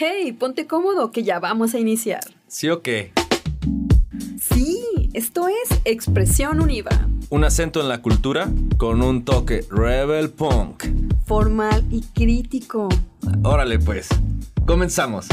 Hey, ponte cómodo que ya vamos a iniciar. ¿Sí o qué? Sí, esto es Expresión Univa. Un acento en la cultura con un toque rebel punk. Formal y crítico. Órale pues, comenzamos.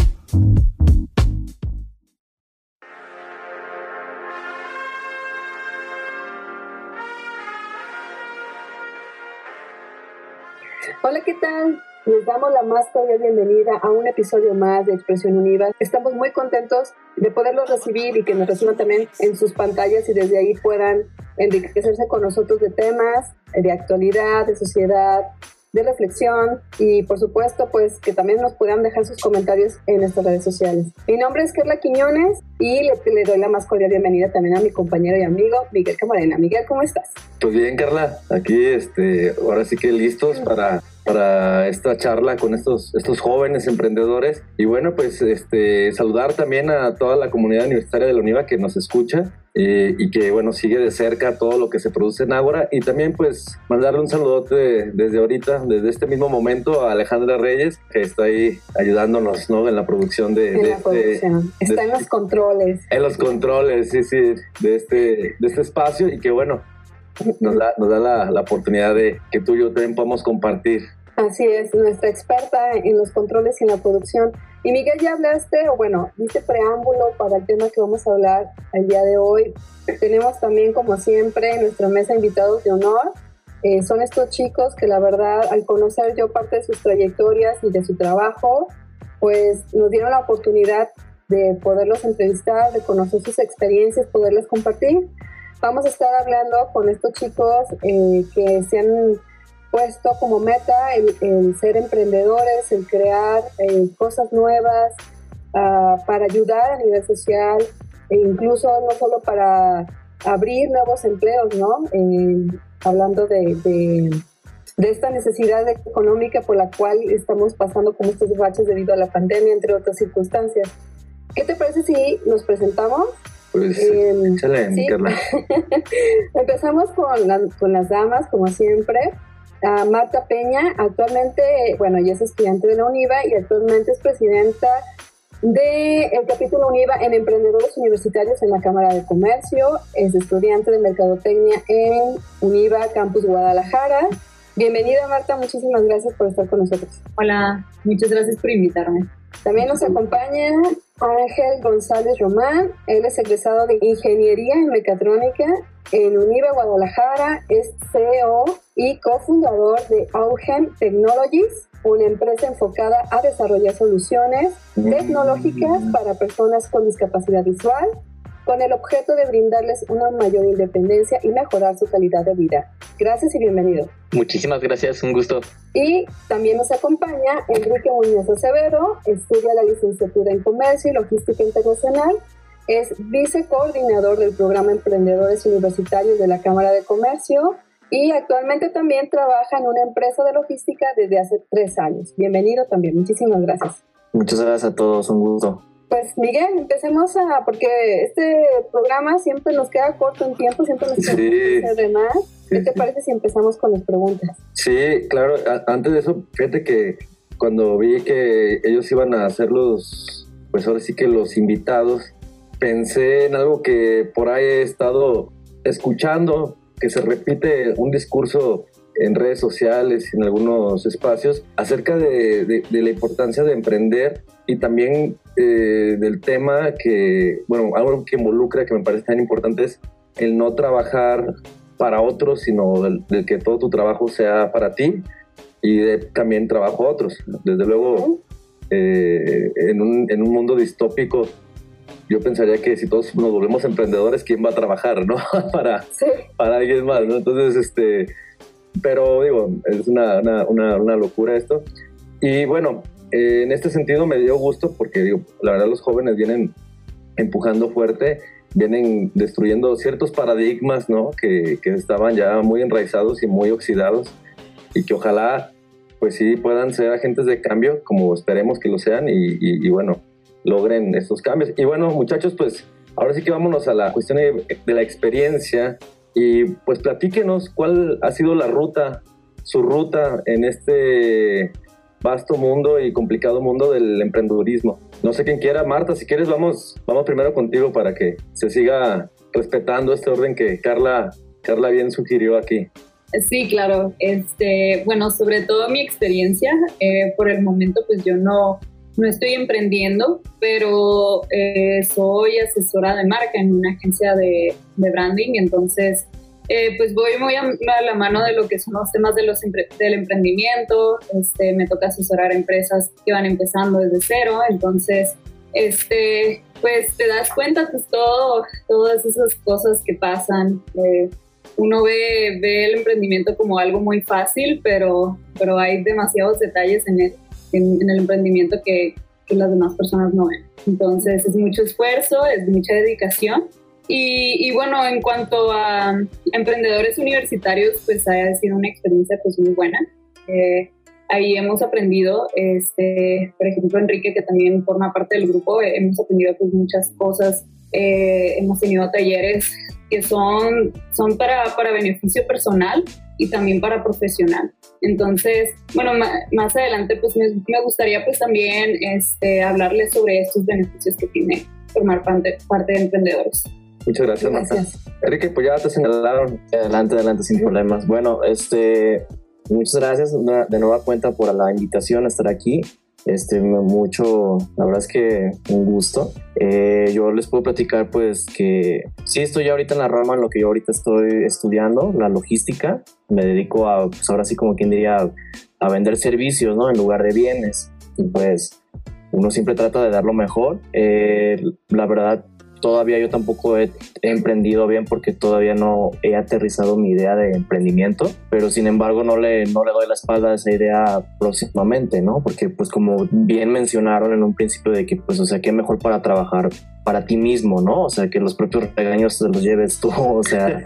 Hola, ¿qué tal? Les damos la más cordial bienvenida a un episodio más de Expresión Univa. Estamos muy contentos de poderlos recibir y que nos reciban también en sus pantallas y desde ahí puedan enriquecerse con nosotros de temas de actualidad, de sociedad, de reflexión y por supuesto pues que también nos puedan dejar sus comentarios en nuestras redes sociales. Mi nombre es Carla Quiñones y le, le, doy la más cordial bienvenida también a mi compañero y amigo Miguel Camarena. Miguel, ¿cómo estás? Pues bien, Carla, aquí este, ahora sí que listos para para esta charla con estos, estos jóvenes emprendedores. Y bueno, pues este, saludar también a toda la comunidad universitaria de la UNIVA que nos escucha eh, y que bueno, sigue de cerca todo lo que se produce en Ágora. Y también pues mandarle un saludote desde ahorita, desde este mismo momento a Alejandra Reyes, que está ahí ayudándonos ¿no? en la producción de... En de la producción. Está en los controles. En los controles, sí, sí, de este, de este espacio y que bueno, nos da, nos da la, la, oportunidad de que tú y yo también podamos compartir. Así es, nuestra experta en los controles y en la producción. Y Miguel, ya hablaste, o bueno, diste preámbulo para el tema que vamos a hablar el día de hoy. Tenemos también, como siempre, en nuestra mesa invitados de honor. Eh, son estos chicos que la verdad, al conocer yo parte de sus trayectorias y de su trabajo, pues nos dieron la oportunidad de poderlos entrevistar, de conocer sus experiencias, poderles compartir vamos a estar hablando con estos chicos eh, que se han puesto como meta el, el ser emprendedores, el crear eh, cosas nuevas uh, para ayudar a nivel social e incluso no solo para abrir nuevos empleos, ¿no? Eh, hablando de, de, de, esta necesidad económica por la cual estamos pasando como estos baches debido a la pandemia, entre otras circunstancias. ¿Qué te parece si nos presentamos? Pues, eh, excelente, ¿sí? Empezamos con, la, con, las damas, como siempre. Marta Peña, actualmente, bueno, ella es estudiante de la UNIVA y actualmente es presidenta del el capítulo UNIVA en Emprendedores Universitarios en la Cámara de Comercio. Es estudiante de Mercadotecnia en UNIVA Campus Guadalajara. Bienvenida Marta, muchísimas gracias por estar con nosotros. Hola, muchas gracias por invitarme. También nos acompaña Ángel González Román, él es egresado de Ingeniería en Mecatrónica en UNIVA Guadalajara, es CEO y cofundador de Augen Technologies, una empresa enfocada a desarrollar soluciones tecnológicas para personas con discapacidad visual con el objeto de brindarles una mayor independencia y mejorar su calidad de vida. Gracias y bienvenido. Muchísimas gracias, un gusto. Y también nos acompaña Enrique Muñoz Acevedo, estudia la licenciatura en Comercio y Logística Internacional, es vicecoordinador del programa Emprendedores Universitarios de la Cámara de Comercio y actualmente también trabaja en una empresa de logística desde hace tres años. Bienvenido también, muchísimas gracias. Muchas gracias a todos, un gusto. Pues Miguel, empecemos a, porque este programa siempre nos queda corto en tiempo, siempre nos queda sí. de más. ¿Qué te parece si empezamos con las preguntas? Sí, claro, antes de eso, fíjate que cuando vi que ellos iban a ser los, pues ahora sí que los invitados, pensé en algo que por ahí he estado escuchando, que se repite un discurso en redes sociales, en algunos espacios, acerca de, de, de la importancia de emprender y también eh, del tema que, bueno, algo que involucra, que me parece tan importante es el no trabajar para otros, sino del, del que todo tu trabajo sea para ti y de, también trabajo a otros. Desde luego, eh, en, un, en un mundo distópico, yo pensaría que si todos nos volvemos emprendedores, ¿quién va a trabajar, no? para, sí. para alguien más, ¿no? Entonces, este, pero digo, es una, una, una, una locura esto. Y bueno, eh, en este sentido me dio gusto porque digo, la verdad los jóvenes vienen empujando fuerte, vienen destruyendo ciertos paradigmas ¿no? que, que, estaban ya muy enraizados y muy oxidados y que ojalá pues sí puedan ser agentes de cambio como esperemos que lo sean y, y, y bueno, logren estos cambios. Y bueno muchachos pues ahora sí que vámonos a la cuestión de, la experiencia y pues platíquenos cuál ha sido la ruta, su ruta en este vasto mundo y complicado mundo del emprendedurismo. No sé quién quiera, Marta, si quieres vamos, vamos primero contigo para que se siga respetando este orden que Carla, Carla bien sugirió aquí. Sí, claro. Este, bueno, sobre todo mi experiencia, eh, por el momento pues yo no, no estoy emprendiendo, pero eh, soy asesora de marca en una agencia de, branding, entonces eh, pues voy muy a, la mano de lo que son los temas de los del emprendimiento, este, me toca asesorar empresas que van empezando desde cero, entonces este, pues te das cuenta pues todo, todas esas cosas que pasan. Eh, uno ve, ve el emprendimiento como algo muy fácil, pero, pero hay demasiados detalles en el, en, el emprendimiento que, que, las demás personas no ven. Entonces es mucho esfuerzo, es mucha dedicación. Y, y, bueno, en cuanto a emprendedores universitarios, pues ha sido una experiencia pues muy buena. Eh, ahí hemos aprendido, este, por ejemplo, Enrique, que también forma parte del grupo, hemos aprendido pues muchas cosas. Eh, hemos tenido talleres que son, son para, para beneficio personal y también para profesional. Entonces, bueno, más adelante pues me, me, gustaría pues también este, hablarles sobre estos beneficios que tiene formar parte, parte de emprendedores. Muchas gracias, Marta. Enrique, pues ya te señalaron. Adelante, adelante, sin problemas. Bueno, este, muchas gracias de nueva cuenta por la invitación a estar aquí. Este, mucho, la verdad es que un gusto. Eh, yo les puedo platicar pues que sí estoy ahorita en la rama en lo que yo ahorita estoy estudiando, la logística. Me dedico a, pues ahora sí como quien diría, a vender servicios, ¿no? En lugar de bienes. Y pues uno siempre trata de dar lo mejor. Eh, la verdad, todavía yo tampoco he, emprendido bien porque todavía no he aterrizado mi idea de emprendimiento, pero sin embargo no le, no le doy la espalda a esa idea próximamente, ¿no? Porque pues como bien mencionaron en un principio de que pues o sea, qué mejor para trabajar para ti mismo, ¿no? O sea, que los propios regaños te los lleves tú, o sea,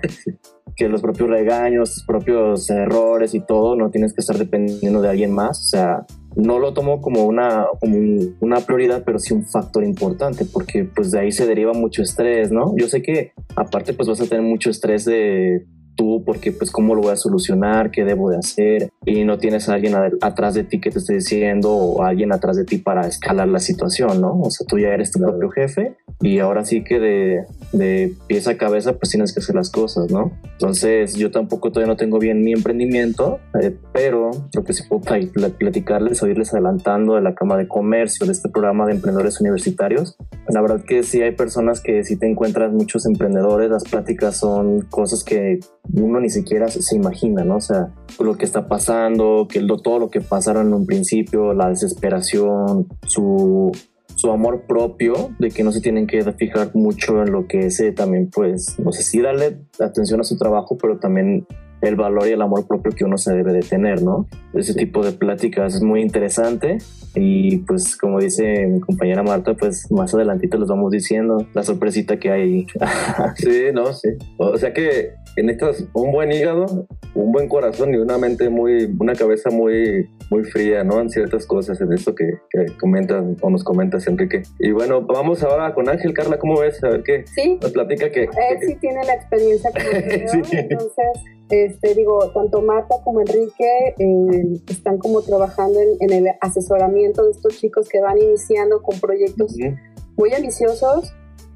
que los propios regaños, tus propios errores y todo, no tienes que estar dependiendo de alguien más, o sea, no lo tomo como una, como una prioridad, pero sí un factor importante, porque pues de ahí se deriva mucho estrés, ¿no? Yo sé que aparte pues vas a tener mucho estrés de tú, porque pues cómo lo voy a solucionar, qué debo de hacer, y no tienes a alguien atrás de ti que te esté diciendo o alguien atrás de ti para escalar la situación, ¿no? O sea, tú ya eres tu propio jefe y ahora sí que de, de pieza a cabeza pues tienes que hacer las cosas, ¿no? Entonces yo tampoco todavía no tengo bien mi emprendimiento, eh, pero lo que sí puedo platicarles o irles adelantando de la Cámara de Comercio, de este programa de emprendedores universitarios. La verdad que sí hay personas que si te encuentras muchos emprendedores, las pláticas son cosas que uno ni siquiera se, imagina, ¿no? O sea, lo que está pasando, que todo lo que pasaron en un principio, la desesperación, su, su amor propio, de que no se tienen que fijar mucho en lo que es también, pues, no sé, sí darle atención a su trabajo, pero también el valor y el amor propio que uno se debe de tener, ¿no? Ese tipo de pláticas es muy interesante y pues como dice mi compañera Marta, pues más adelantito les vamos diciendo la sorpresita que hay. sí, no, sí. O sea que necesitas un buen hígado, un buen corazón y una mente muy, una cabeza muy, muy fría, ¿no? En ciertas cosas, en esto que, que comentas o nos comentas, Enrique. Y bueno, vamos ahora con Ángel. Carla, ¿cómo ves? A ver qué ¿Sí? nos platica que... Él sí tiene la experiencia como sí. entonces este, digo, tanto Marta como Enrique eh, están como trabajando en, el asesoramiento de estos chicos que van iniciando con proyectos muy ambiciosos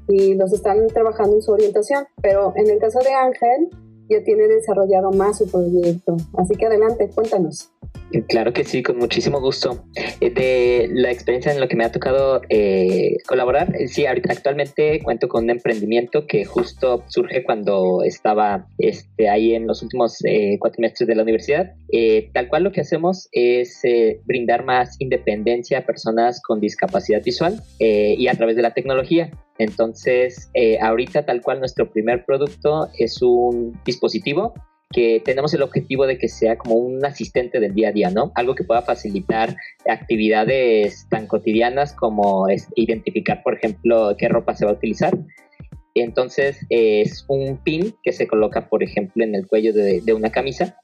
y los están trabajando en su orientación. Pero en el caso de Ángel, ya tiene desarrollado más su proyecto. Así que adelante, cuéntanos. Claro que sí, con muchísimo gusto. Eh, de la experiencia en lo que me ha tocado eh, colaborar, eh, sí, actualmente cuento con un emprendimiento que justo surge cuando estaba este, ahí en los últimos cuatrimestres de la universidad. tal cual lo que hacemos es brindar más independencia a personas con discapacidad visual y a través de la tecnología. Entonces, ahorita tal cual nuestro primer producto es un dispositivo que tenemos el objetivo de que sea como un asistente del día a día, ¿no? Algo que pueda facilitar actividades tan cotidianas como identificar, por ejemplo, qué ropa se va a utilizar. Entonces es un pin que se coloca, por ejemplo, en el cuello de, una camisa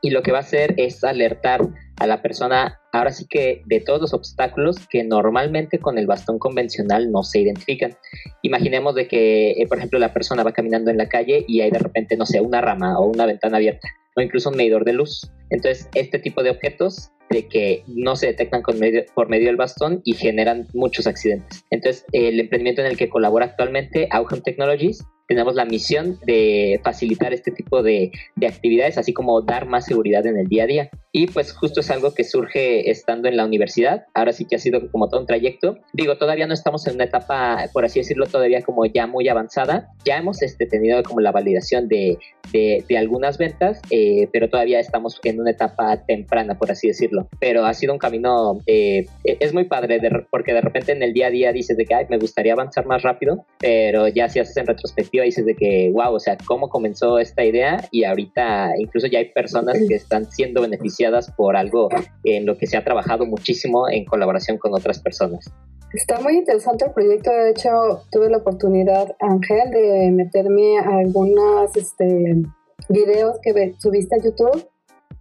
y lo que va a hacer es alertar a la persona, ahora sí que de todos los obstáculos que normalmente con el bastón convencional no se identifican. Imaginemos de que, eh, por ejemplo, la persona va caminando en la calle y hay de repente, no sé, una rama o una ventana abierta o incluso un medidor de luz. Entonces, este tipo de objetos de que no se detectan con medio, por medio del bastón y generan muchos accidentes. Entonces, el emprendimiento en el que colabora actualmente, Augen Technologies, tenemos la misión de facilitar este tipo de, de, actividades, así como dar más seguridad en el día a día. Y pues justo es algo que surge estando en la universidad. Ahora sí que ha sido como todo un trayecto. Digo, todavía no estamos en una etapa, por así decirlo, todavía como ya muy avanzada. Ya hemos este, tenido como la validación de, de, de algunas ventas, eh, pero todavía estamos en una etapa temprana, por así decirlo. Pero ha sido un camino, eh, es muy padre, de, porque de repente en el día a día dices de que Ay, me gustaría avanzar más rápido, pero ya si haces en retrospectiva dices de que, wow, o sea, cómo comenzó esta idea y ahorita incluso ya hay personas que están siendo beneficiadas por algo en lo que se ha trabajado muchísimo en colaboración con otras personas. Está muy interesante el proyecto. De hecho, tuve la oportunidad, Ángel, de meterme a algunos este, videos que subiste a YouTube.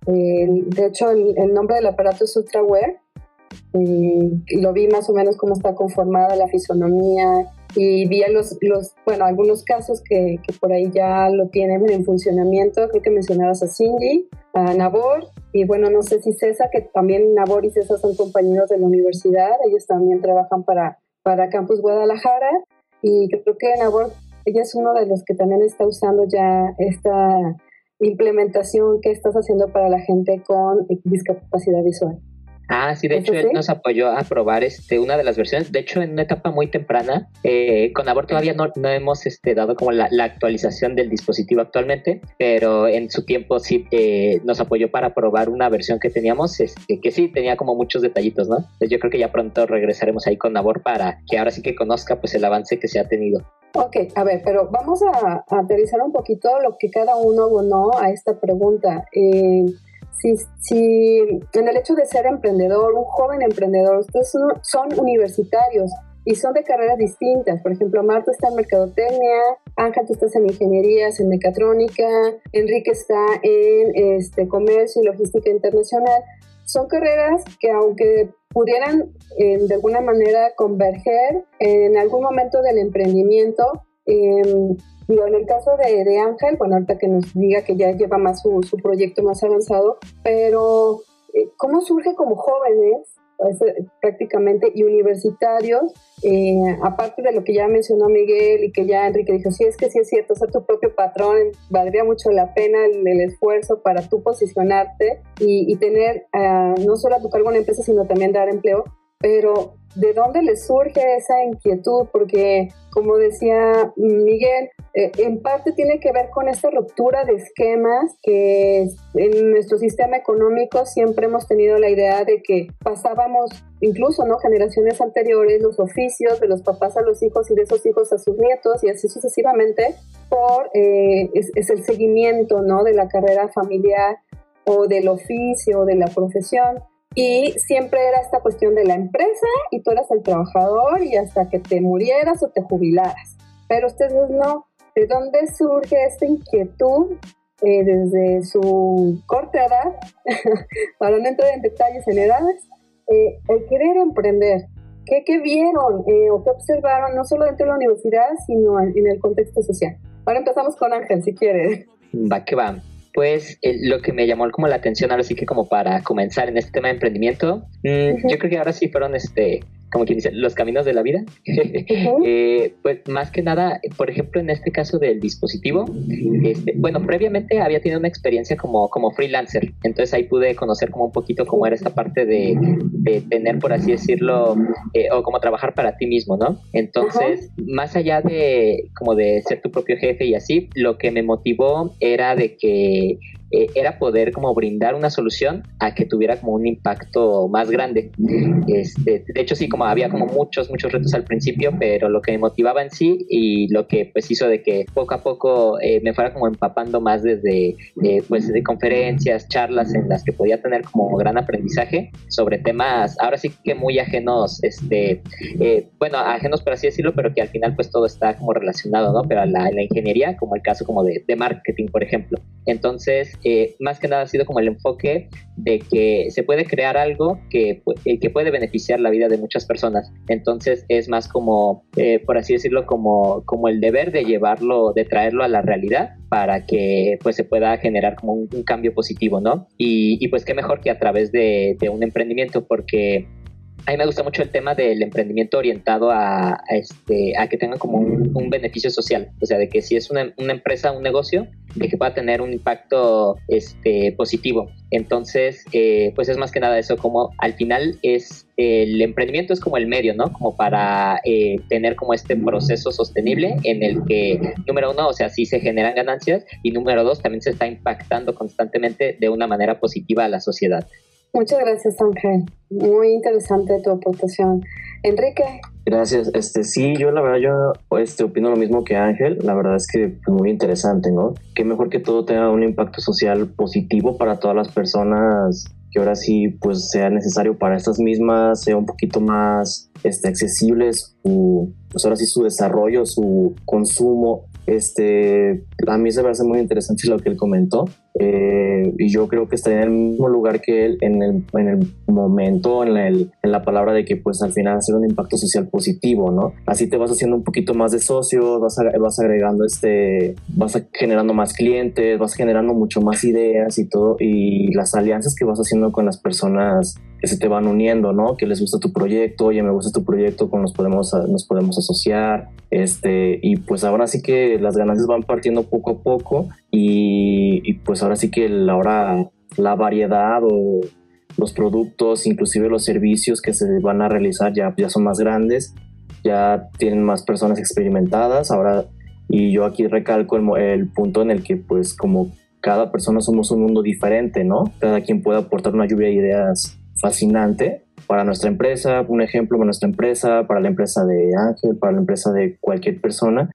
de hecho, el, nombre del aparato es UltraWare. y lo vi más o menos cómo está conformada la fisonomía y vi los, los, bueno, algunos casos que, que, por ahí ya lo tienen en funcionamiento. Creo que mencionabas a Cindy, a Nabor y bueno, no sé si César, que también Nabor y César son compañeros de la universidad, ellos también trabajan para, para Campus Guadalajara y creo que Nabor, ella es uno de los que también está usando ya esta implementación que estás haciendo para la gente con discapacidad visual. Ah, sí, de hecho él nos apoyó a probar este, una de las versiones. De hecho, en una etapa muy temprana, eh, con Abor todavía no, no hemos este, dado como la, actualización del dispositivo actualmente, pero en su tiempo sí eh, nos apoyó para probar una versión que teníamos, este, que sí tenía como muchos detallitos, ¿no? Entonces yo creo que ya pronto regresaremos ahí con Abor para que ahora sí que conozca pues el avance que se ha tenido. Ok, a ver, pero vamos a, a aterrizar un poquito lo que cada uno abonó a esta pregunta. Eh, si, si en el hecho de ser emprendedor, un joven emprendedor, ustedes son, universitarios y son de carreras distintas. Por ejemplo, Marta está en mercadotecnia, Ángel tú estás en ingenierías, en mecatrónica, Enrique está en este, comercio y logística internacional. Son carreras que aunque pudieran eh, de alguna manera converger en algún momento del emprendimiento, eh, Digo, en el caso de, de, Ángel, bueno, ahorita que nos diga que ya lleva más su, su proyecto más avanzado, pero eh, ¿cómo surge como jóvenes? prácticamente y universitarios, eh, aparte de lo que ya mencionó Miguel y que ya Enrique dijo, sí, es que sí es cierto, ser tu propio patrón, valdría mucho la pena el, esfuerzo para tú posicionarte y, y tener uh, no solo a tu cargo una empresa, sino también dar empleo, pero ¿de dónde les surge esa inquietud? Porque, como decía Miguel, eh, en parte tiene que ver con esta ruptura de esquemas que en nuestro sistema económico siempre hemos tenido la idea de que pasábamos, incluso no generaciones anteriores, los oficios de los papás a los hijos y de esos hijos a sus nietos y así sucesivamente por eh, es, es el seguimiento ¿no? de la carrera familiar o del oficio o de la profesión. Y siempre era esta cuestión de la empresa y tú eras el trabajador y hasta que te murieras o te jubilaras. Pero ustedes no. ¿De dónde surge esta inquietud eh, desde su corta edad, para no entrar en detalles en edades, eh, el querer emprender? ¿Qué, qué vieron eh, o qué observaron, no solo dentro de la universidad, sino en, en el contexto social? Ahora empezamos con Ángel, si quiere. Va que va pues lo que me llamó como la atención ahora sí que como para comenzar en este tema de emprendimiento, mm, yo creo que ahora sí fueron este como quien dice, los caminos de la vida. Eh, pues más que nada, por ejemplo, en este caso del dispositivo, este, bueno, previamente había tenido una experiencia como, como freelancer, entonces ahí pude conocer como un poquito cómo era esta parte de, de tener, por así decirlo, eh, o como trabajar para ti mismo, ¿no? Entonces, más allá de como de ser tu propio jefe y así, lo que me motivó era de que eh, era poder como brindar una solución a que tuviera como un impacto más grande. Este, de hecho, sí, como había como muchos, muchos retos al principio, pero lo que me motivaba en sí y lo que pues hizo de que poco a poco eh, me fuera como empapando más desde eh, pues de conferencias, charlas en las que podía tener como gran aprendizaje sobre temas ahora sí que muy ajenos, este, bueno, ajenos por así decirlo, pero que al final pues todo está como relacionado, ¿no? Pero a la, la ingeniería, como el caso como de, de marketing, por ejemplo. Entonces, más que nada ha sido como el enfoque de que se puede crear algo que, eh, que puede beneficiar la vida de muchas personas. Entonces es más como, eh, por así decirlo, como, como el deber de llevarlo, de traerlo a la realidad para que pues se pueda generar como un, cambio positivo, ¿no? Y, pues qué mejor que a través de, un emprendimiento, porque a mí me gusta mucho el tema del emprendimiento orientado a, este, a que tenga como un, beneficio social, o sea, de que si es una, empresa, un negocio, de que pueda tener un impacto este, positivo. Entonces, eh, pues es más que nada eso, como al final es el emprendimiento es como el medio, ¿no? Como para eh, tener como este proceso sostenible en el que, número uno, o sea, sí se generan ganancias y número dos, también se está impactando constantemente de una manera positiva a la sociedad. Muchas gracias, Ángel. Muy interesante tu aportación. Enrique. Gracias. Este, sí, yo la verdad, yo este, opino lo mismo que Ángel. La verdad es que pues, muy interesante, ¿no? Qué mejor que todo tenga un impacto social positivo para todas las personas que ahora sí pues sea necesario para estas mismas, sea un poquito más este, accesibles, pues ahora sí su desarrollo, su consumo este, a mí se me hace muy interesante lo que él comentó eh, y yo creo que estaría en el mismo lugar que él en el, en el momento, en, el, en, la palabra de que pues al final hacer un impacto social positivo, ¿no? Así te vas haciendo un poquito más de socios, vas, vas agregando este, vas generando más clientes, vas generando mucho más ideas y todo y las alianzas que vas haciendo con las personas que se te van uniendo, ¿no? Que les gusta tu proyecto, oye, me gusta tu proyecto, con nos podemos, nos podemos asociar, este, y pues ahora sí que las ganancias van partiendo poco a poco y, pues ahora sí que la, ahora la variedad o los productos, inclusive los servicios que se van a realizar ya, ya son más grandes, ya tienen más personas experimentadas, ahora, y yo aquí recalco el, el punto en el que pues como cada persona somos un mundo diferente, ¿no? Cada quien puede aportar una lluvia de ideas fascinante para nuestra empresa, un ejemplo para nuestra empresa, para la empresa de Ángel, para la empresa de cualquier persona,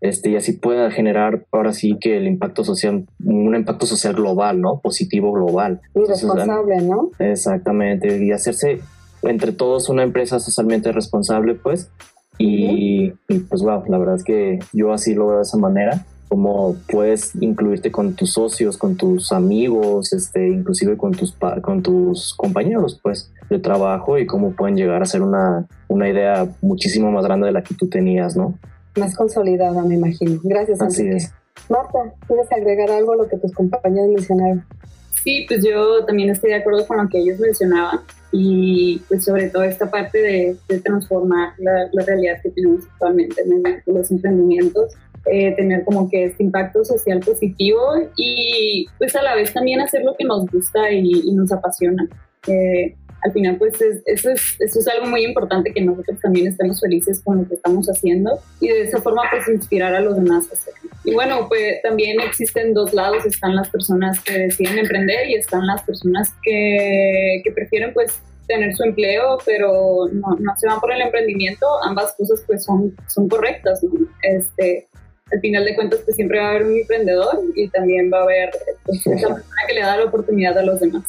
este, y así pueda generar ahora sí que el impacto social, un impacto social global, ¿no? Positivo global. Y responsable, ¿no? Exactamente, y hacerse entre todos una empresa socialmente responsable, pues, y, y pues wow, la verdad es que yo así lo veo de esa manera cómo puedes incluirte con tus socios, con tus amigos, este, inclusive con tus, con tus compañeros pues, de trabajo y cómo pueden llegar a ser una, una idea muchísimo más grande de la que tú tenías, ¿no? Más consolidada, me imagino. Gracias. Así es. Marta, ¿quieres agregar algo a lo que tus compañeros mencionaron? Sí, pues yo también estoy de acuerdo con lo que ellos mencionaban y pues sobre todo esta parte de, transformar la, la, realidad que tenemos actualmente en los emprendimientos eh, tener como que este impacto social positivo y pues a la vez también hacer lo que nos gusta y, nos apasiona. Eh, al final pues eso, es, eso es algo muy importante que nosotros también estemos felices con lo que estamos haciendo y de esa forma pues inspirar a los demás a hacerlo. Y bueno, pues también existen dos lados, están las personas que deciden emprender y están las personas que, que prefieren pues tener su empleo, pero no, no, se van por el emprendimiento, ambas cosas pues son, son correctas, ¿no? Este, al final de cuentas pues siempre va a haber un emprendedor y también va a haber pues, esa persona que le da la oportunidad a los demás.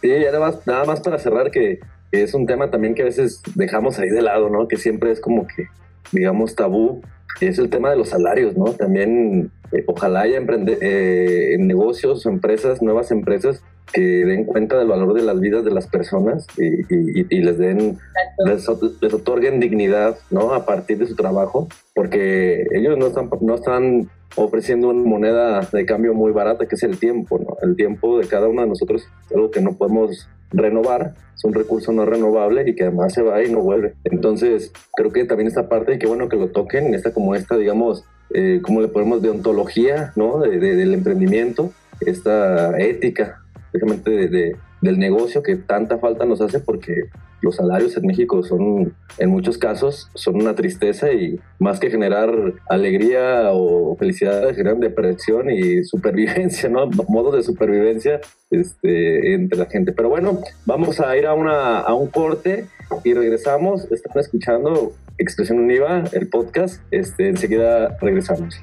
Sí, y además, nada más para cerrar que, es un tema también que a veces dejamos ahí de lado, ¿no? Que siempre es como que, digamos, tabú, y es el tema de los salarios, ¿no? También eh, ojalá haya eh, negocios o empresas, nuevas empresas que den cuenta del valor de las vidas de las personas y, les den, les, otorguen dignidad, ¿no? A partir de su trabajo, porque ellos no están, no están ofreciendo una moneda de cambio muy barata, que es el tiempo, ¿no? El tiempo de cada uno de nosotros es algo que no podemos renovar, es un recurso no renovable y que además se va y no vuelve. Entonces, creo que también esta parte, y qué bueno que lo toquen, esta como esta, digamos, eh, ¿cómo le ponemos? De ontología, ¿no? del emprendimiento, esta ética precisamente de, del negocio que tanta falta nos hace porque los salarios en México son, en muchos casos, son una tristeza y más que generar alegría o felicidad, generan depresión y supervivencia, ¿no? Modos de supervivencia este, entre la gente. Pero bueno, vamos a ir a, una, a un corte y regresamos. Están escuchando Expresión Univa, el podcast. Este, enseguida regresamos.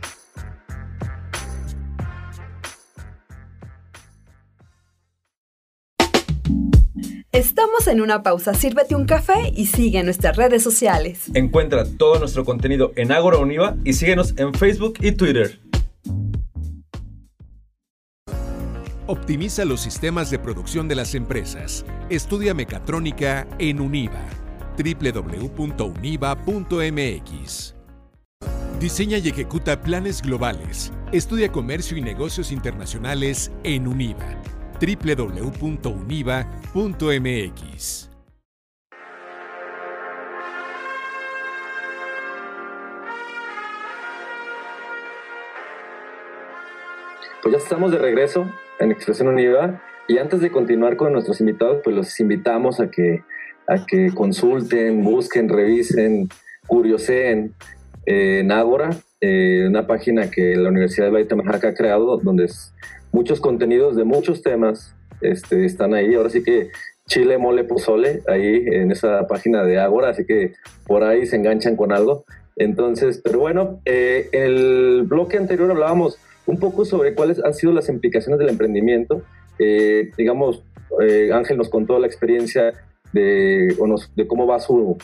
Estamos en una pausa, sírvete un café y sigue nuestras redes sociales. Encuentra todo nuestro contenido en Agora Univa y síguenos en Facebook y Twitter. optimiza los sistemas de producción de las empresas. Estudia mecatrónica en Univa. www.univa.mx. Diseña y ejecuta planes globales. Estudia comercio y negocios internacionales en Univa. www.univa.mx. Pues ya estamos de regreso en Expresión Univa y antes de continuar con nuestros invitados, pues los invitamos a que, a que consulten, busquen, revisen, curioseen eh, en Ágora, eh, una página que la Universidad de Valle ha creado donde es muchos contenidos de muchos temas este, están ahí. Ahora sí que chile, mole, pozole, ahí en esa página de Ágora, así que por ahí se enganchan con algo. Entonces, pero bueno, eh, el bloque anterior hablábamos un poco sobre cuáles han sido las implicaciones del emprendimiento. Eh, digamos, eh, Ángel nos contó la experiencia de, de cómo va su,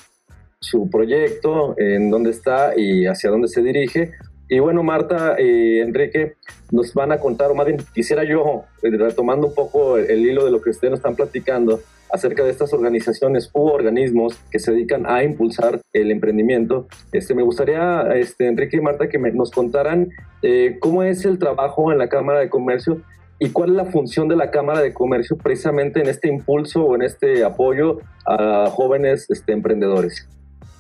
su proyecto, en dónde está y hacia dónde se dirige. Y bueno, Marta y Enrique nos van a contar, o más bien quisiera yo, eh, retomando un poco el, hilo de lo que ustedes nos están platicando, acerca de estas organizaciones u organismos que se dedican a impulsar el emprendimiento. Este, me gustaría, este, Enrique y Marta, que nos contaran eh, cómo es el trabajo en la Cámara de Comercio y cuál es la función de la Cámara de Comercio precisamente en este impulso o en este apoyo a jóvenes este, emprendedores.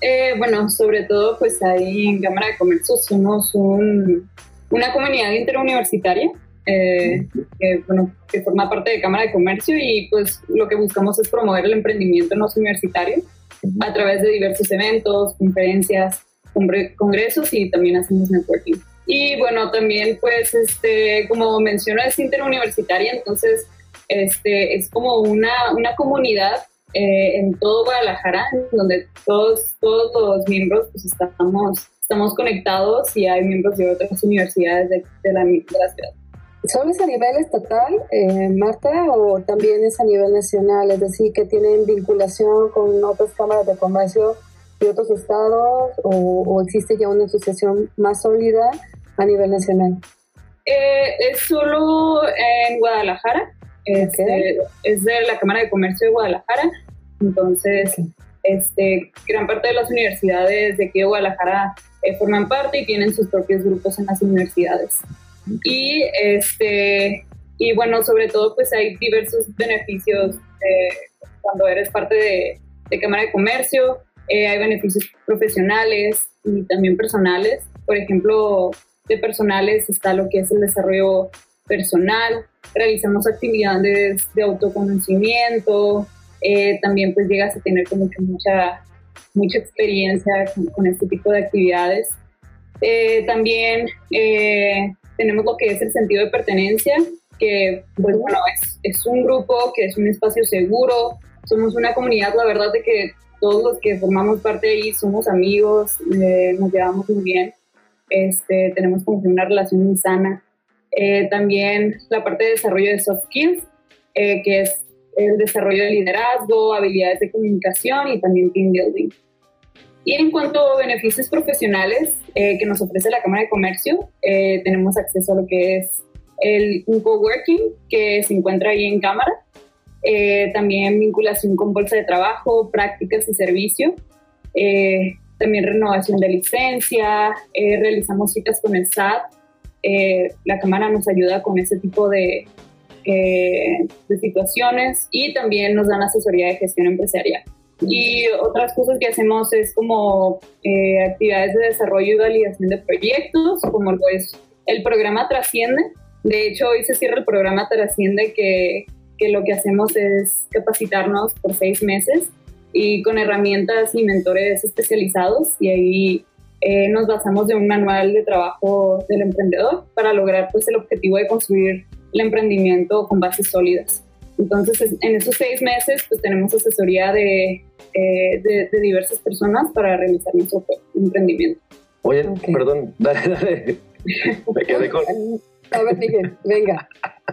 Eh, bueno, sobre todo, pues ahí en Cámara de Comercio somos una comunidad interuniversitaria eh, que, bueno, que forma parte de Cámara de Comercio y pues lo que buscamos es promover el emprendimiento no universitario a través de diversos eventos, conferencias, congresos y también hacemos networking. Y bueno, también pues este, como menciono es interuniversitaria, entonces este, es como una, una comunidad eh, en todo Guadalajara, donde todos, todos los miembros pues estamos, estamos conectados y hay miembros de otras universidades de, de, la, de la ciudad. ¿Solo es a nivel estatal, eh, Marta, o también es a nivel nacional? Es decir, que tienen vinculación con otras cámaras de comercio de otros estados o, existe ya una asociación más sólida a nivel nacional? Eh, es solo en Guadalajara, este, es de la Cámara de Comercio de Guadalajara, entonces este, gran parte de las universidades de aquí de Guadalajara eh, forman parte y tienen sus propios grupos en las universidades. Y, este, y bueno, sobre todo pues hay diversos beneficios eh, cuando eres parte de, Cámara de Comercio, eh, hay beneficios profesionales y también personales. Por ejemplo, de personales está lo que es el desarrollo personal, realizamos actividades de autoconocimiento, eh, también pues llegas a tener como que mucha, mucha experiencia con, este tipo de actividades. también tenemos lo que es el sentido de pertenencia, que pues bueno, es, es un grupo, que es un espacio seguro, somos una comunidad, la verdad de que todos los que formamos parte de ahí somos amigos, eh, nos llevamos muy bien, este, tenemos como que una relación muy sana. Eh, también la parte de desarrollo de soft skills, eh, que es el desarrollo de liderazgo, habilidades de comunicación y también team building. Y en cuanto a beneficios profesionales eh, que nos ofrece la Cámara de Comercio, eh, tenemos acceso a lo que es el, un coworking que se encuentra ahí en Cámara, eh, también vinculación con bolsa de trabajo, prácticas y servicio, también renovación de licencia, realizamos citas con el SAT, la Cámara nos ayuda con ese tipo de, de situaciones y también nos dan asesoría de gestión empresarial. Y otras cosas que hacemos es como eh, actividades de desarrollo y validación de proyectos, como lo es el programa Trasciende. De hecho, hoy se cierra el programa Trasciende que, que lo que hacemos es capacitarnos por seis meses y con herramientas y mentores especializados y ahí eh, nos basamos en un manual de trabajo del emprendedor para lograr pues el objetivo de construir el emprendimiento con bases sólidas. Entonces, en esos seis meses, pues tenemos asesoría de, eh, de, diversas personas para realizar nuestro emprendimiento. Oye, perdón, dale, dale. Me quedé con... A ver, Miguel, venga.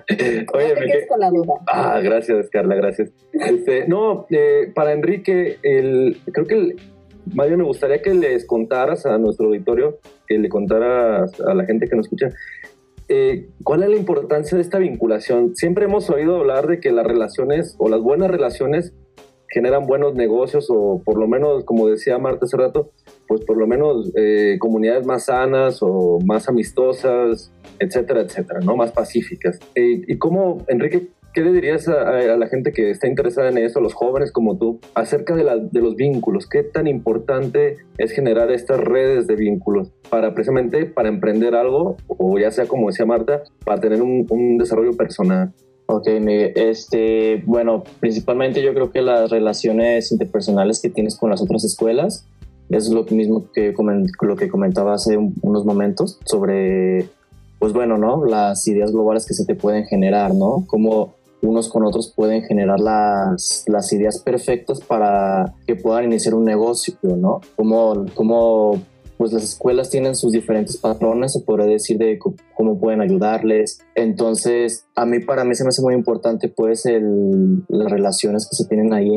Oye, me quedé con la duda. Ah, gracias, Carla, gracias. Este, no, eh, para Enrique, el, creo que el, más bien me gustaría que les contaras a nuestro auditorio, que le contaras a la gente que nos escucha, eh, ¿cuál es la importancia de esta vinculación? Siempre hemos oído hablar de que las relaciones o las buenas relaciones generan buenos negocios o por lo menos, como decía Marta hace rato, pues por lo menos eh, comunidades más sanas o más amistosas, etcétera, etcétera, ¿no? Más pacíficas. Eh, ¿Y cómo, Enrique, qué le dirías a, la gente que está interesada en eso, los jóvenes como tú, acerca de, los vínculos? ¿Qué tan importante es generar estas redes de vínculos para precisamente para emprender algo o ya sea como decía Marta, para tener un, desarrollo personal? Ok, este, bueno, principalmente yo creo que las relaciones interpersonales que tienes con las otras escuelas es lo mismo que lo que comentaba hace unos momentos sobre, pues bueno, ¿no? Las ideas globales que se te pueden generar, ¿no? Cómo unos con otros pueden generar las, las ideas perfectas para que puedan iniciar un negocio, ¿no? Cómo, cómo pues las escuelas tienen sus diferentes patrones, se podría decir de cómo pueden ayudarles. Entonces, a mí para mí se me hace muy importante pues el, las relaciones que se tienen ahí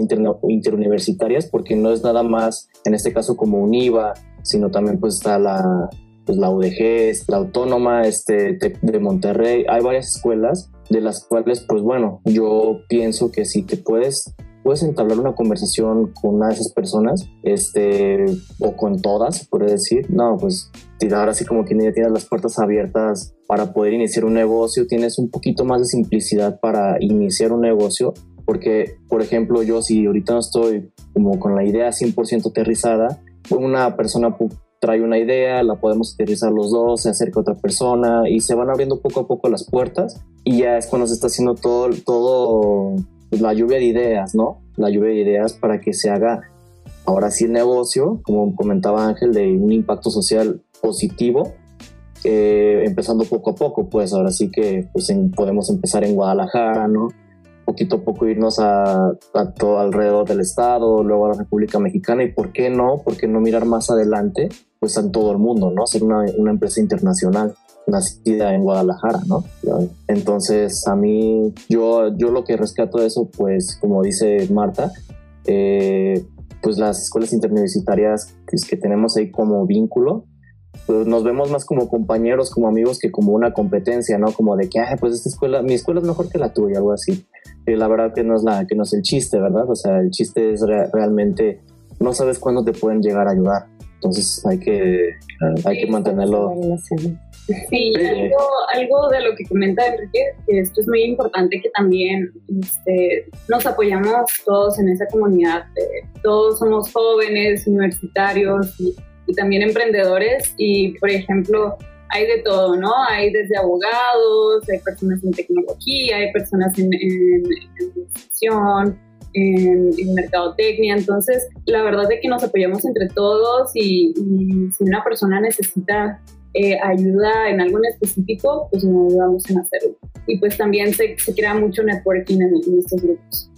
interuniversitarias, porque no es nada más, en este caso como un IVA, sino también pues está la, pues la UDG, la Autónoma este, de Monterrey. Hay varias escuelas de las cuales, pues bueno, yo pienso que si te puedes puedes entablar una conversación con una de esas personas, este, o con todas, por decir, no, pues ahora así como que ya tienes las puertas abiertas para poder iniciar un negocio, tienes un poquito más de simplicidad para iniciar un negocio, porque, por ejemplo, yo si ahorita no estoy como con la idea 100% aterrizada, una persona trae una idea, la podemos aterrizar los dos, se acerca otra persona y se van abriendo poco a poco las puertas y ya es cuando se está haciendo todo, todo pues, la lluvia de ideas, ¿no? La lluvia de ideas para que se haga ahora sí el negocio, como comentaba Ángel, de un impacto social positivo, eh, empezando poco a poco, pues ahora sí que pues, podemos empezar en Guadalajara, ¿no? Poquito a poco irnos a, todo alrededor del estado, luego a la República Mexicana y por qué no, por qué no mirar más adelante, pues en todo el mundo, ¿no? Ser una, una empresa internacional nacida en Guadalajara, ¿no? Entonces, a mí, yo, yo lo que rescato de eso, pues, como dice Marta, eh, pues las escuelas interuniversitarias que tenemos ahí como vínculo, pues nos vemos más como compañeros, como amigos, que como una competencia, ¿no? Como de que, ah, pues esta escuela, mi escuela es mejor que la tuya, algo así. Y la verdad que no es, la, que no es el chiste, ¿verdad? O sea, el chiste es realmente, no sabes cuándo te pueden llegar a ayudar. Entonces hay que, hay que mantenerlo. Sí, algo, algo de lo que comenta Enrique, que esto es muy importante que también este, nos apoyamos todos en esa comunidad. todos somos jóvenes, universitarios y, también emprendedores y, por ejemplo, hay de todo, ¿no? Hay desde abogados, hay personas en tecnología, hay personas en, en, en en, mercadotecnia. Entonces, la verdad es que nos apoyamos entre todos y, y si una persona necesita eh, ayuda en algo en específico, pues nos ayudamos en hacerlo. Y pues también se, se crea mucho networking en, estos grupos.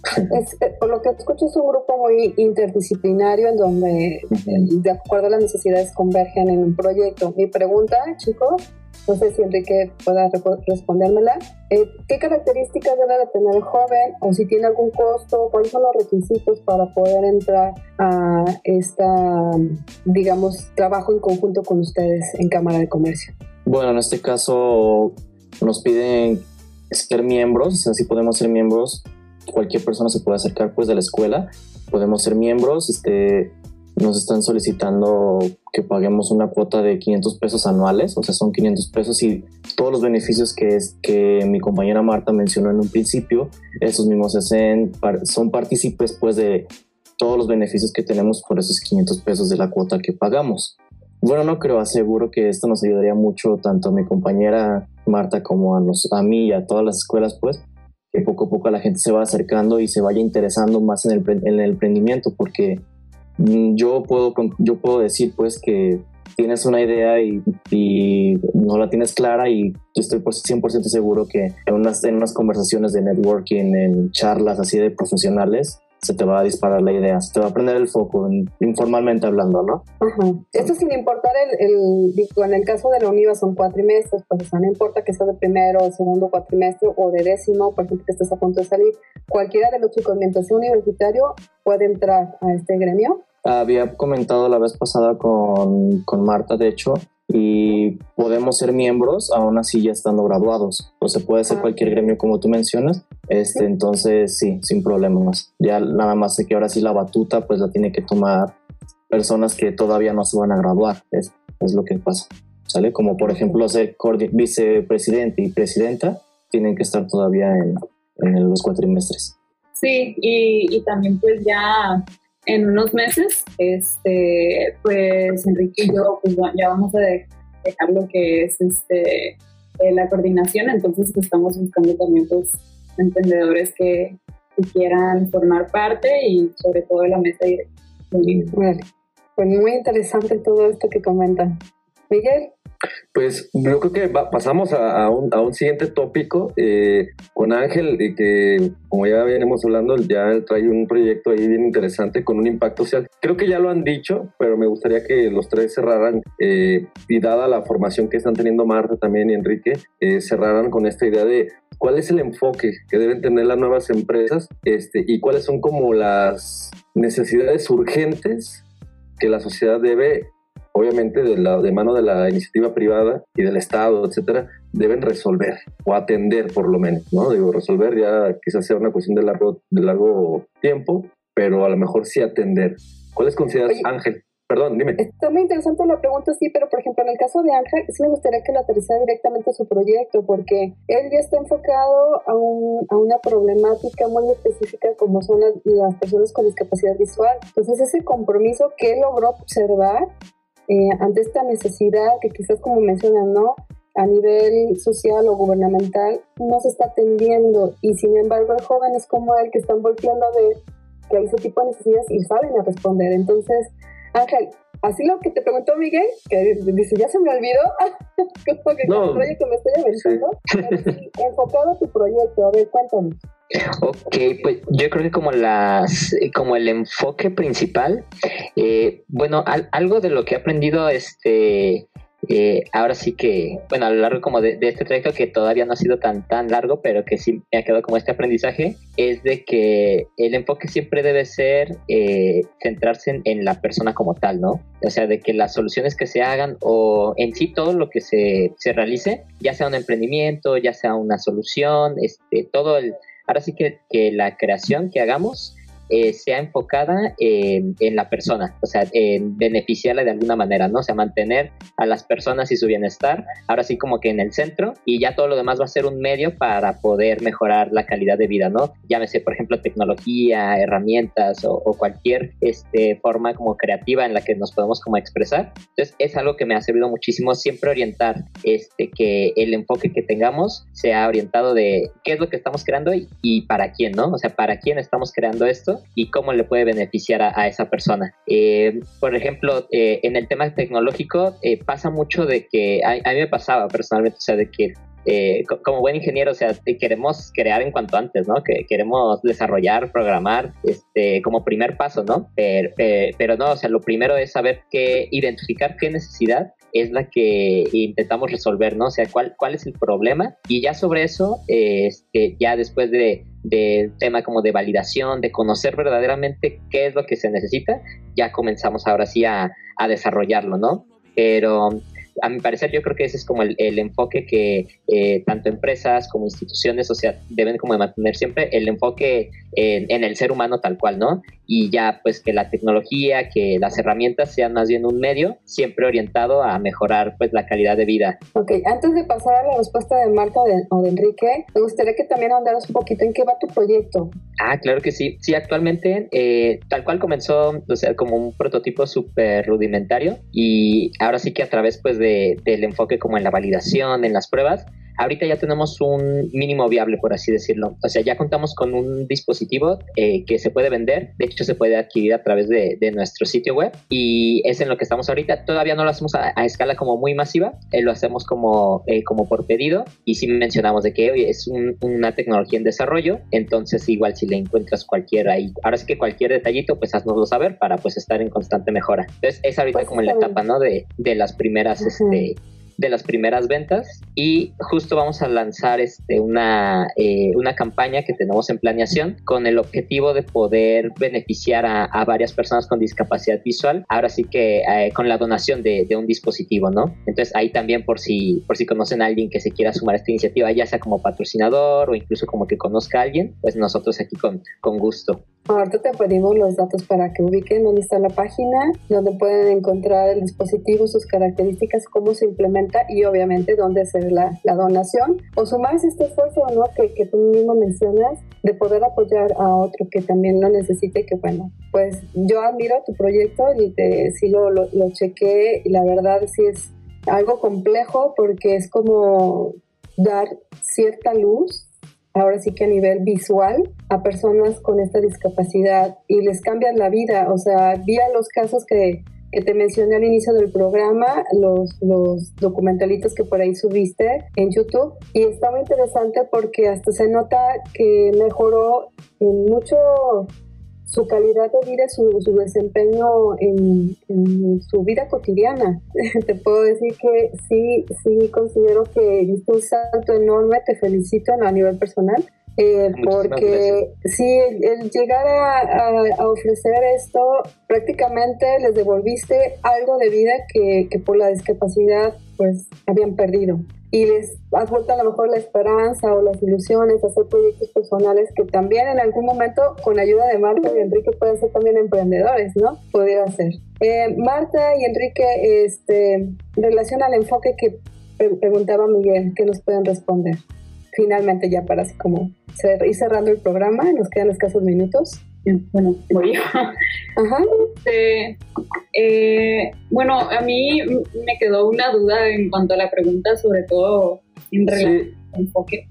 Eh, por lo que escucho, es un grupo muy interdisciplinario en donde, eh, de acuerdo a las necesidades, convergen en un proyecto. Mi pregunta, chicos, no sé si Enrique pueda respondérmela. Eh, ¿Qué características debe de tener el joven o si tiene algún costo? ¿Cuáles son los requisitos para poder entrar a esta, digamos, trabajo en conjunto con ustedes en Cámara de Comercio? Bueno, en este caso nos piden ser miembros, si podemos ser miembros, cualquier persona se puede acercar pues de la escuela, podemos ser miembros, este, nos están solicitando que paguemos una cuota de 500 pesos anuales, o sea, son 500 pesos y todos los beneficios que, es, que mi compañera Marta mencionó en un principio, esos mismos hacen, son partícipes pues de todos los beneficios que tenemos por esos 500 pesos de la cuota que pagamos. Bueno, no creo, aseguro que esto nos ayudaría mucho tanto a mi compañera Marta como a, nos, a mí y a todas las escuelas, pues, que poco a poco la gente se va acercando y se vaya interesando más en el, en el emprendimiento, porque yo puedo, yo puedo decir pues que tienes una idea y, no la tienes clara y estoy 100% pues, seguro que en unas, en unas conversaciones de networking, en charlas así de profesionales, se te va a disparar la idea, se te va a prender el foco, informalmente hablando, ¿no? Esto sin importar el, el, en el caso de la UNIVA son cuatrimestres, pues o no importa que sea de primero, segundo cuatrimestre o de décimo, por ejemplo, que estés a punto de salir, cualquiera de los chicos mientras sea universitario puede entrar a este gremio. Había comentado la vez pasada con, con Marta, de hecho, y podemos ser miembros aún así ya estando graduados. O se puede ser cualquier gremio como tú mencionas. Este, entonces sí, sin problemas. Ya nada más sé que ahora sí la batuta pues la tiene que tomar personas que todavía no se van a graduar. Es, es lo que pasa. ¿Sale? Como por ejemplo ser vicepresidente y presidenta tienen que estar todavía en, en los cuatrimestres. Sí, y, y también pues ya en unos meses, este, pues Enrique y yo pues, ya vamos a dejar lo que es este, eh, la coordinación, entonces pues, estamos buscando también pues emprendedores que, quieran formar parte y sobre todo de la mesa directa. Pues muy interesante todo esto que comentan. Miguel. Pues yo creo que pasamos a, un, siguiente tópico eh, con Ángel, que como ya venimos hablando, ya trae un proyecto ahí bien interesante con un impacto social. Creo que ya lo han dicho, pero me gustaría que los tres cerraran, eh, y dada la formación que están teniendo Marta también y Enrique, eh, cerraran con esta idea de cuál es el enfoque que deben tener las nuevas empresas este, y cuáles son como las necesidades urgentes que la sociedad debe obviamente de, la, de mano de la iniciativa privada y del Estado, etcétera, deben resolver o atender por lo menos, ¿no? Digo, resolver ya quizás sea una cuestión de largo, de largo tiempo, pero a lo mejor sí atender. ¿Cuáles consideras, Ángel? Perdón, dime. Está muy interesante la pregunta, sí, pero por ejemplo, en el caso de Ángel, sí me gustaría que lo aterrizara directamente a su proyecto, porque él ya está enfocado a, un, a una problemática muy específica como son las, las, personas con discapacidad visual. Entonces, ese compromiso que él logró observar eh, ante esta necesidad que quizás como mencionan, ¿no? A nivel social o gubernamental no se está atendiendo y sin embargo hay jóvenes como él que están volviendo a ver que hay ese tipo de necesidades y saben a responder. Entonces, Ángel, así lo que te preguntó Miguel, que dice, ya se me olvidó, como que no, proyecto me estoy aventando, enfocado a tu proyecto, a ver, cuéntanos. Ok, pues yo creo que como las, como el enfoque principal, eh, bueno, algo de lo que he aprendido, este, eh, ahora sí que, bueno, a lo largo como de, este trayecto que todavía no ha sido tan tan largo, pero que sí me ha quedado como este aprendizaje, es de que el enfoque siempre debe ser eh, centrarse en, la persona como tal, ¿no? O sea, de que las soluciones que se hagan o en sí todo lo que se, se realice, ya sea un emprendimiento, ya sea una solución, este, todo el ahora sí que, que la creación que hagamos eh, sea enfocada en, la persona, o sea, en beneficiarla de alguna manera, ¿no? O sea, mantener a las personas y su bienestar, ahora sí como que en el centro, y ya todo lo demás va a ser un medio para poder mejorar la calidad de vida, ¿no? Llámese, por ejemplo, tecnología, herramientas o, cualquier este, forma como creativa en la que nos podemos como expresar. Entonces, es algo que me ha servido muchísimo siempre orientar este, que el enfoque que tengamos sea orientado de qué es lo que estamos creando y, y para quién, ¿no? O sea, para quién estamos creando esto y cómo le puede beneficiar a, esa persona. Eh, por ejemplo, eh, en el tema tecnológico eh, pasa mucho de que a, mí me pasaba personalmente, o sea, de que como buen ingeniero, o sea, queremos crear en cuanto antes, ¿no? Que queremos desarrollar, programar, este, como primer paso, ¿no? Pero, pero no, o sea, lo primero es saber qué, identificar qué necesidad es la que intentamos resolver, ¿no? O sea, cuál, cuál es el problema y ya sobre eso, este, ya después de, de tema como de validación, de conocer verdaderamente qué es lo que se necesita, ya comenzamos ahora sí a, a desarrollarlo, ¿no? Pero a mi parecer yo creo que ese es como el, enfoque que eh, tanto empresas como instituciones, o sea, deben como mantener siempre el enfoque en, el ser humano tal cual, ¿no? Y ya pues que la tecnología, que las herramientas sean más bien un medio siempre orientado a mejorar pues la calidad de vida. Ok, antes de pasar a la respuesta de Marta o de, Enrique, me gustaría que también ahondaras un poquito en qué va tu proyecto. Ah, claro que sí. Sí, actualmente eh, tal cual comenzó, o sea, como un prototipo súper rudimentario y ahora sí que a través pues de del enfoque como en la validación, en las pruebas, ahorita ya tenemos un mínimo viable, por así decirlo. O sea, ya contamos con un dispositivo eh, que se puede vender, de hecho se puede adquirir a través de, nuestro sitio web y es en lo que estamos ahorita. Todavía no lo hacemos a, escala como muy masiva, eh, lo hacemos como, eh, como por pedido y si mencionamos de que es una tecnología en desarrollo, entonces igual si le encuentras cualquier ahí, ahora sí que cualquier detallito, pues haznoslo saber para pues estar en constante mejora. Entonces es ahorita pues como en la etapa, ¿no? De, de las primeras, este de las primeras ventas y justo vamos a lanzar este, una, eh, una campaña que tenemos en planeación con el objetivo de poder beneficiar a, a varias personas con discapacidad visual, ahora sí que eh, con la donación de, de, un dispositivo, ¿no? Entonces ahí también por si, por si conocen a alguien que se quiera sumar a esta iniciativa, ya sea como patrocinador o incluso como que conozca a alguien, pues nosotros aquí con, con gusto. Ahorita te pedimos los datos para que ubiquen dónde está la página, donde pueden encontrar el dispositivo, sus características, cómo se implementa y obviamente dónde hacer la, donación o sumarse este esfuerzo ¿no? que, tú mismo mencionas de poder apoyar a otro que también lo necesite, que bueno, pues yo admiro tu proyecto y te, sí lo, lo, lo chequé y la verdad sí es algo complejo porque es como dar cierta luz ahora sí que a nivel visual a personas con esta discapacidad y les cambian la vida. O sea, vía los casos que, que te mencioné al inicio del programa, los, los documentalitos que por ahí subiste en YouTube. Y está muy interesante porque hasta se nota que mejoró en mucho su calidad de vida, su, su desempeño en, en, su vida cotidiana. te puedo decir que sí, sí considero que diste un salto enorme, te felicito a nivel personal. Eh, porque sí, el, el llegar a, a, a, ofrecer esto, prácticamente les devolviste algo de vida que, que por la discapacidad pues habían perdido y les has vuelto a lo mejor la esperanza o las ilusiones hacer proyectos personales que también en algún momento con ayuda de Marta y Enrique pueden ser también emprendedores, ¿no? Pudiera ser. Eh, Marta y Enrique, este, en relación al enfoque que preguntaba Miguel, ¿qué nos pueden responder? Finalmente ya para así como ir cerrando el programa, nos quedan escasos minutos. Bueno, voy yo. Ajá. Este, eh, bueno, a mí me quedó una duda en cuanto a la pregunta, sobre todo en relación sí. al enfoque.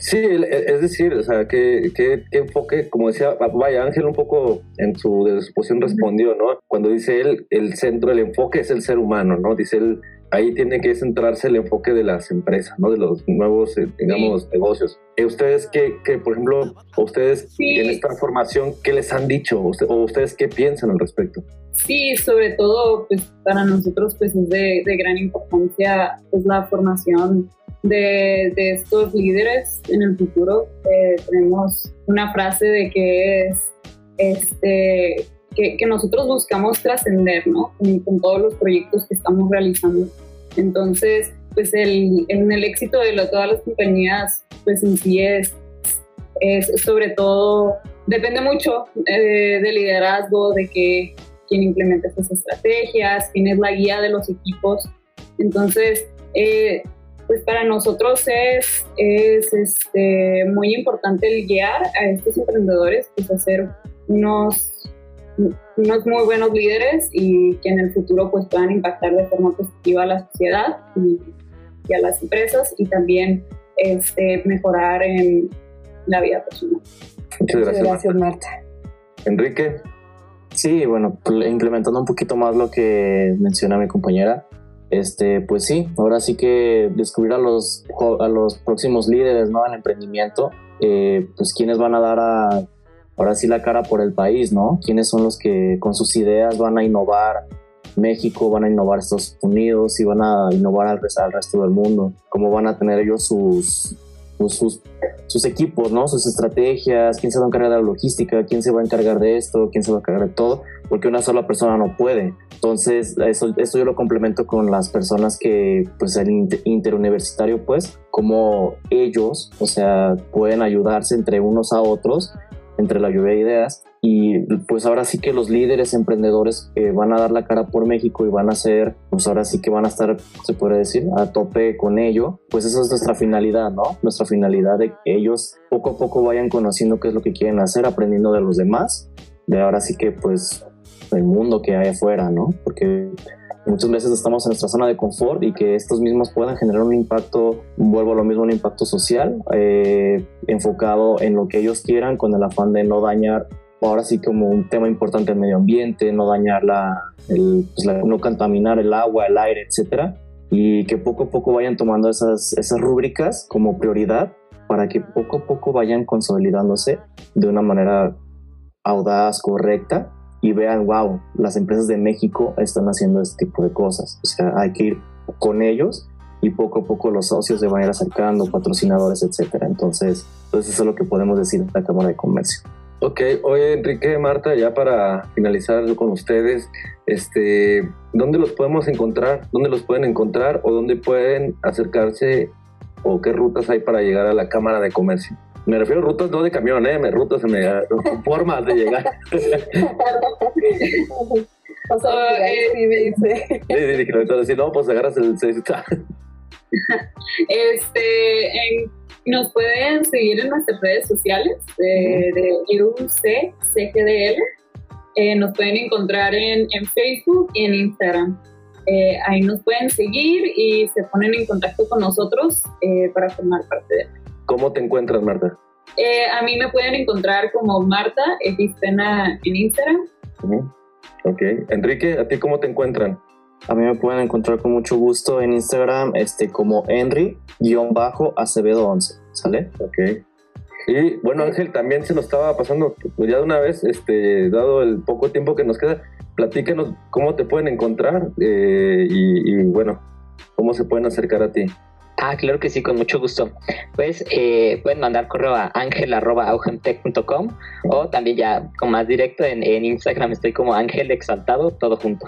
Sí, es decir, o sea, ¿qué, qué, qué enfoque, como decía, vaya, Ángel un poco en su, de su posición respondió, ¿no? Cuando dice él, el centro, el enfoque es el ser humano, ¿no? Dice él, ahí tiene que centrarse el enfoque de las empresas, ¿no? De los nuevos, eh, digamos, sí. negocios. Eh, ¿Ustedes qué, qué, por ejemplo, ustedes sí. en esta formación, qué les han dicho? ¿O ustedes qué piensan al respecto? Sí, sobre todo, pues para nosotros, pues es de, de gran importancia, pues la formación de, de, estos líderes en el futuro. Eh, tenemos una frase de que es, este, que, que nosotros buscamos trascender, ¿no? Con, con, todos los proyectos que estamos realizando. Entonces, pues el, en el éxito de lo, todas las compañías, pues en sí es, es sobre todo, depende mucho eh, de liderazgo, de que quién implementa esas estrategias, quién es la guía de los equipos. Entonces, eh, pues para nosotros es, es este, muy importante el guiar a estos emprendedores, pues hacer unos, unos muy buenos líderes y que en el futuro pues puedan impactar de forma positiva a la sociedad y, y a las empresas y también este, mejorar en la vida personal. Muchas gracias, gracias Marta. Enrique. Sí, bueno, implementando un poquito más lo que menciona mi compañera, este, pues sí, ahora sí que descubrir a los, a los próximos líderes ¿no? en emprendimiento, eh, pues quiénes van a dar a, ahora sí la cara por el país, ¿no? Quiénes son los que con sus ideas van a innovar México, van a innovar Estados Unidos y van a innovar al, al resto del mundo, cómo van a tener ellos sus, sus, sus, equipos, ¿no? Sus estrategias, quién se va a encargar de la logística, quién se va a encargar de esto, quién se va a encargar de todo, porque una sola persona no puede. Entonces, eso, eso yo lo complemento con las personas que, pues, el interuniversitario, pues, como ellos, o sea, pueden ayudarse entre unos a otros, entre la lluvia de ideas, y pues ahora sí que los líderes emprendedores que van a dar la cara por México y van a ser, pues ahora sí que van a estar, se puede decir, a tope con ello, pues esa es nuestra finalidad, ¿no? Nuestra finalidad de que ellos poco a poco vayan conociendo qué es lo que quieren hacer, aprendiendo de los demás, de ahora sí que pues el mundo que hay afuera, ¿no? Porque muchas veces estamos en nuestra zona de confort y que estos mismos puedan generar un impacto, vuelvo a lo mismo, un impacto social eh, enfocado en lo que ellos quieran con el afán de no dañar ahora sí como un tema importante el medio ambiente, no dañar la, el, pues no contaminar el agua, el aire, etcétera, y que poco a poco vayan tomando esas, esas rúbricas como prioridad para que poco a poco vayan consolidándose de una manera audaz, correcta y vean, wow, las empresas de México están haciendo este tipo de cosas. O sea, hay que ir con ellos y poco a poco los socios se van a ir acercando, patrocinadores, etcétera. Entonces, pues eso es lo que podemos decir de la Cámara de Comercio. Ok, oye Enrique, Marta, ya para finalizar con ustedes, este, ¿dónde los podemos encontrar? ¿Dónde los pueden encontrar o dónde pueden acercarse o qué rutas hay para llegar a la Cámara de Comercio? Me refiero a rutas no de camión, ¿eh? Me rutas, me, formas de llegar. o sea, eh, sí, me dice. Sí, sí, no, pues agarras el... este, en nos pueden seguir en nuestras redes sociales de, de UC, CGDL. Eh, nos pueden encontrar en, Facebook y en Instagram. Eh, ahí nos pueden seguir y se ponen en contacto con nosotros eh, para formar parte de él. ¿Cómo te encuentras, Marta? a mí me pueden encontrar como Marta Egispena en Instagram. Ok. Enrique, ¿a ti cómo te encuentran? A mí me pueden encontrar con mucho gusto en Instagram este, como Henry-Acevedo11, ¿sale? Ok. Y bueno, Ángel, también se nos estaba pasando, pues ya de una vez, este, dado el poco tiempo que nos queda, platícanos cómo te pueden encontrar eh, y, bueno, cómo se pueden acercar a ti. Ah, claro que sí, con mucho gusto. Pues eh, pueden mandar correo a angel.augemtech.com o también ya con más directo en, Instagram estoy como Ángel Exaltado, todo junto.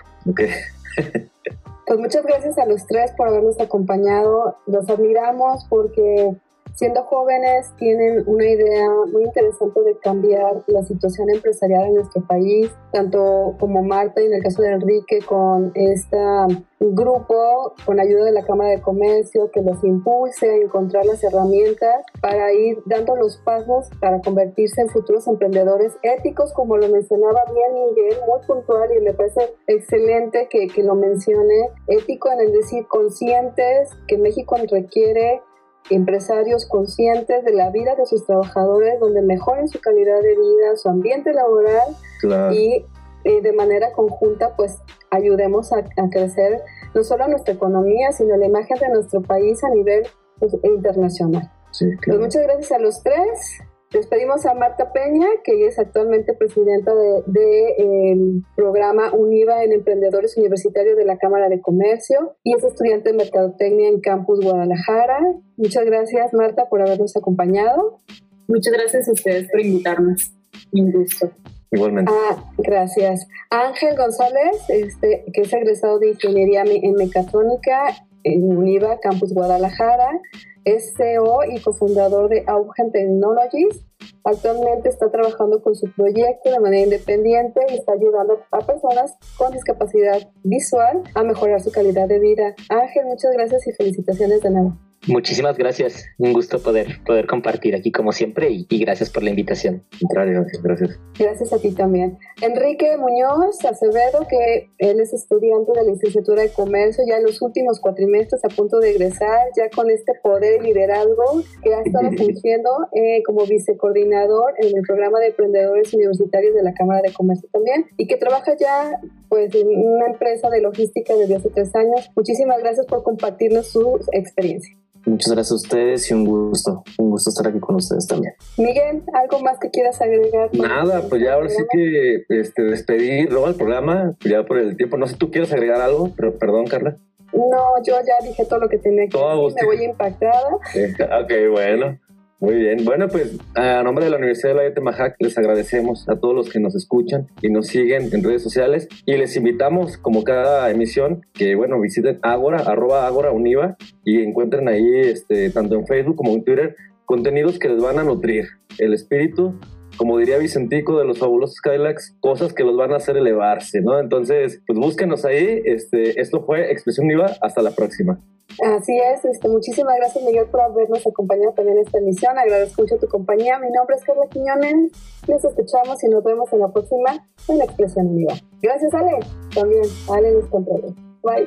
Pues muchas gracias a los tres por habernos acompañado. Los admiramos porque siendo jóvenes tienen una idea muy interesante de cambiar la situación empresarial en nuestro país, tanto como Marta y en el caso de Enrique con este grupo, con ayuda de la Cámara de Comercio, que los impulse a encontrar las herramientas para ir dando los pasos para convertirse en futuros emprendedores éticos, como lo mencionaba bien Miguel, muy puntual y me parece excelente que, que lo mencione, ético en el decir conscientes que México requiere empresarios conscientes de la vida de sus trabajadores, donde mejoren su calidad de vida, su ambiente laboral y eh, de manera conjunta pues ayudemos a, crecer no solo nuestra economía, sino la imagen de nuestro país a nivel pues, internacional. pues muchas gracias a los tres. Despedimos a Marta Peña, que es actualmente presidenta del de, programa UNIVA en Emprendedores Universitarios de la Cámara de Comercio y es estudiante de Mercadotecnia en Campus Guadalajara. Muchas gracias, Marta, por habernos acompañado. Muchas gracias a ustedes por invitarnos. Un gusto. Igualmente. Ah, gracias. Ángel González, este, que es egresado de Ingeniería en Mecatrónica en UNIVA, Campus Guadalajara es CEO y cofundador de Augen Technologies. Actualmente está trabajando con su proyecto de manera independiente y está ayudando a personas con discapacidad visual a mejorar su calidad de vida. Ángel, muchas gracias y felicitaciones de nuevo. Muchísimas gracias. Un gusto poder, poder compartir aquí como siempre y, gracias por la invitación. Gracias, gracias. Gracias a ti también. Enrique Muñoz Acevedo, que él es estudiante de la licenciatura de comercio ya en los últimos cuatrimestres a punto de egresar, ya con este poder y liderazgo que ha estado fungiendo eh, como vicecoordinador en el programa de emprendedores universitarios de la Cámara de Comercio también y que trabaja ya pues en una empresa de logística desde hace tres años. Muchísimas gracias por compartirnos su experiencia. Muchas gracias a ustedes y un gusto, un gusto estar aquí con ustedes también. Miguel, ¿algo más que quieras agregar? Nada, pues ya ahora sí que este, despedir luego el programa, ya por el tiempo. No sé, ¿tú quieres agregar algo? Pero perdón, Carla. No, yo ya dije todo lo que tenía que decir, me voy impactada. ok, bueno. Muy bien. Bueno, pues a nombre de la Universidad de la Temajac les agradecemos a todos los que nos escuchan y nos siguen en redes sociales y les invitamos, como cada emisión, que bueno, visiten Agora, arroba Agora Univa y encuentren ahí, este, tanto en Facebook como en Twitter, contenidos que les van a nutrir el espíritu, como diría Vicentico de los fabulosos Skylax, cosas que los van a hacer elevarse, ¿no? Entonces, pues búsquenos ahí. Este, esto fue Expresión Univa. Hasta la próxima. Así es, este, muchísimas gracias Miguel por habernos acompañado también en esta emisión. Agradezco mucho tu compañía. Mi nombre es Carla Quiñones. Nos escuchamos y nos vemos en la próxima en Expresión Univa. Gracias Ale, también Ale los controles. Bye.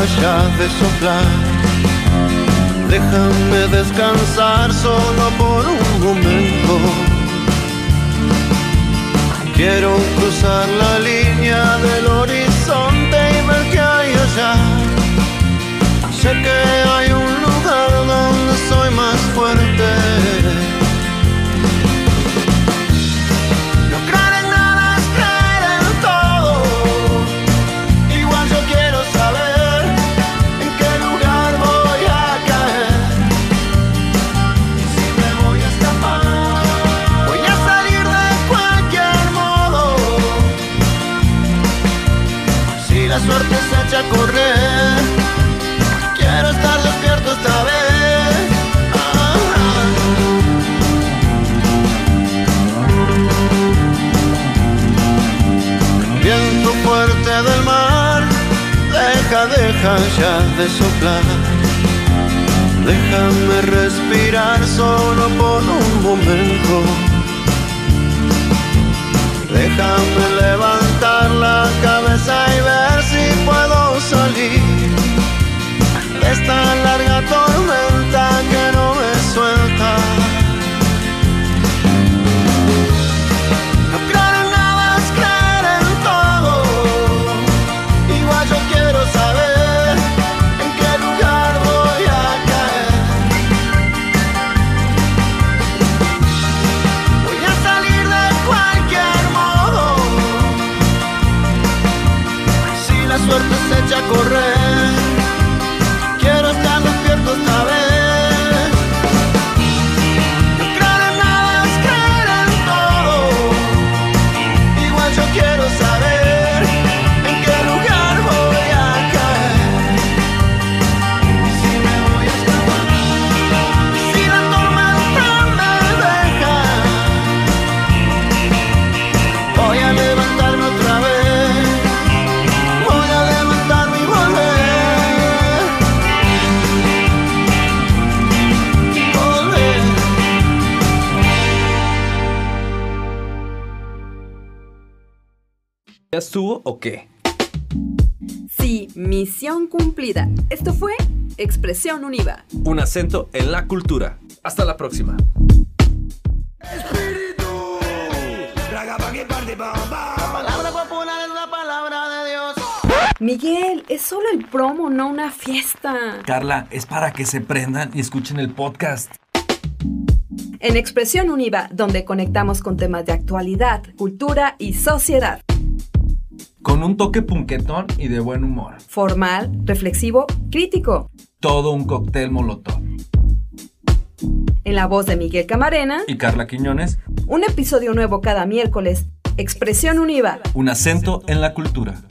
ya de soplar. Déjame descansar solo por un momento. Quiero cruzar la línea del horizonte y ver que hay allá. Sé que deja, de soplar. Déjame respirar solo por un momento. Déjame levantar la cabeza y ver si puedo salir de esta larga tormenta que no me suelta. O qué? Sí, misión cumplida. Esto fue Expresión Univa. Un acento en la cultura. Hasta la próxima. Palabra popular es la palabra de Dios. Miguel, es solo el promo, no una fiesta. Carla, es para que se prendan y escuchen el podcast. En Expresión Univa, donde conectamos con temas de actualidad, cultura y sociedad. Con un toque punquetón y de buen humor. Formal, reflexivo, crítico. Todo un cóctel molotov. En la voz de Miguel Camarena, Y Carla Quiñones, un episodio nuevo cada miércoles. Expresión Univa. un acento en la cultura.